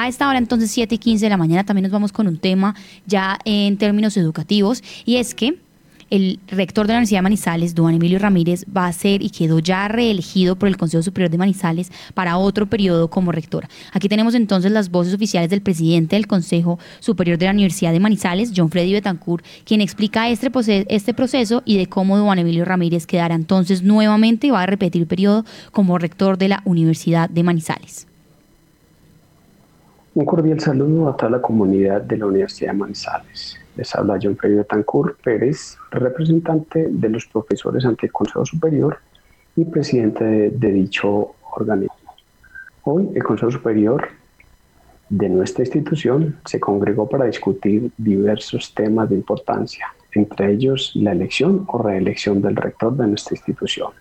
A esta hora, entonces, 7 y 15 de la mañana, también nos vamos con un tema ya en términos educativos y es que el rector de la Universidad de Manizales, Duan Emilio Ramírez, va a ser y quedó ya reelegido por el Consejo Superior de Manizales para otro periodo como rector. Aquí tenemos entonces las voces oficiales del presidente del Consejo Superior de la Universidad de Manizales, John Freddy Betancourt, quien explica este, este proceso y de cómo Duan Emilio Ramírez quedará entonces nuevamente y va a repetir periodo como rector de la Universidad de Manizales. Un cordial saludo a toda la comunidad de la Universidad de Manizales. Les habla John Freddy Tancur Pérez, representante de los profesores ante el Consejo Superior y presidente de, dicho organismo. Hoy el Consejo Superior de nuestra institución se congregó para discutir diversos temas de importancia, entre ellos la elección o reelección del rector de nuestra institución.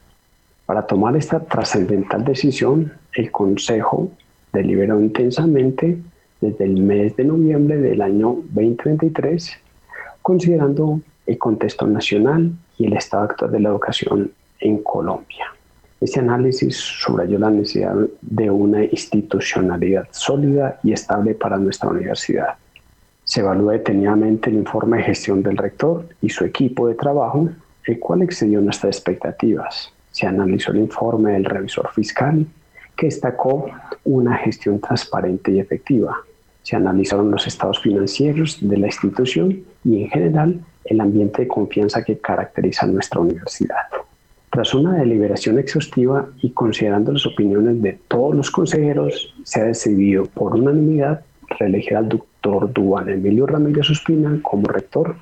Para tomar esta trascendental decisión, el Consejo deliberó intensamente desde el mes de noviembre del año 2023, considerando el contexto nacional y el estado actual de la educación en Colombia. Este análisis subrayó la necesidad de una institucionalidad sólida y estable para nuestra universidad. Se evaluó detenidamente el informe de gestión del rector y su equipo de trabajo, el cual excedió nuestras expectativas. Se analizó el informe del revisor fiscal, que destacó una gestión transparente y efectiva. Se analizaron los estados financieros de la institución y en general el ambiente de confianza que caracteriza nuestra universidad. Tras una deliberación exhaustiva y considerando las opiniones de todos los consejeros, se ha decidido por unanimidad reelegir al doctor Duan Emilio Ramírez Ospina como rector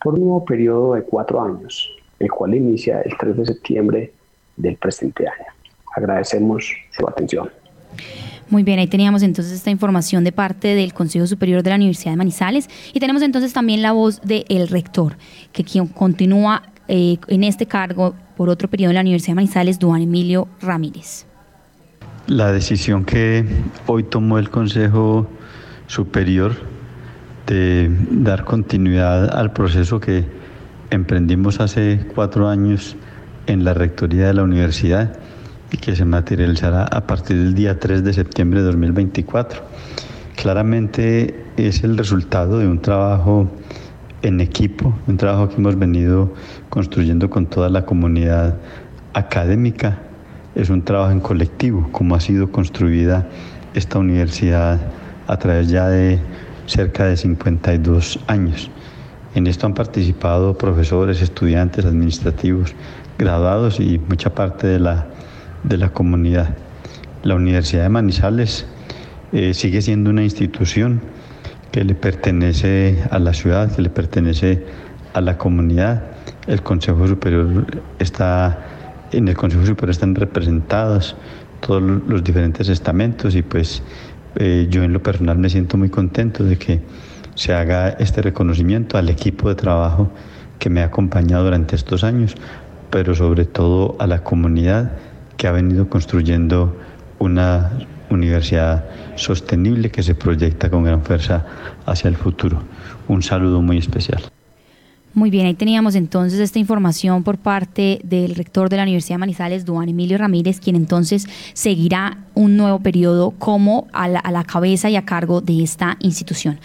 por un nuevo periodo de cuatro años, el cual inicia el 3 de septiembre del presente año. Agradecemos su atención. Muy bien, ahí teníamos entonces esta información de parte del Consejo Superior de la Universidad de Manizales y tenemos entonces también la voz del rector, que quien continúa eh, en este cargo por otro periodo en la Universidad de Manizales, Duan Emilio Ramírez. La decisión que hoy tomó el Consejo Superior de dar continuidad al proceso que emprendimos hace cuatro años en la rectoría de la universidad y que se materializará a partir del día 3 de septiembre de 2024. Claramente es el resultado de un trabajo en equipo, un trabajo que hemos venido construyendo con toda la comunidad académica. Es un trabajo en colectivo, como ha sido construida esta universidad a través ya de cerca de 52 años. En esto han participado profesores, estudiantes, administrativos, graduados y mucha parte de la de la comunidad. La Universidad de Manizales eh, sigue siendo una institución que le pertenece a la ciudad, que le pertenece a la comunidad. El Consejo Superior está, en el Consejo Superior están representados todos los diferentes estamentos y pues eh, yo en lo personal me siento muy contento de que se haga este reconocimiento al equipo de trabajo que me ha acompañado durante estos años, pero sobre todo a la comunidad que ha venido construyendo una universidad sostenible que se proyecta con gran fuerza hacia el futuro. Un saludo muy especial. Muy bien, ahí teníamos entonces esta información por parte del rector de la Universidad de Manizales, Duan Emilio Ramírez, quien entonces seguirá un nuevo periodo como a la, a la cabeza y a cargo de esta institución.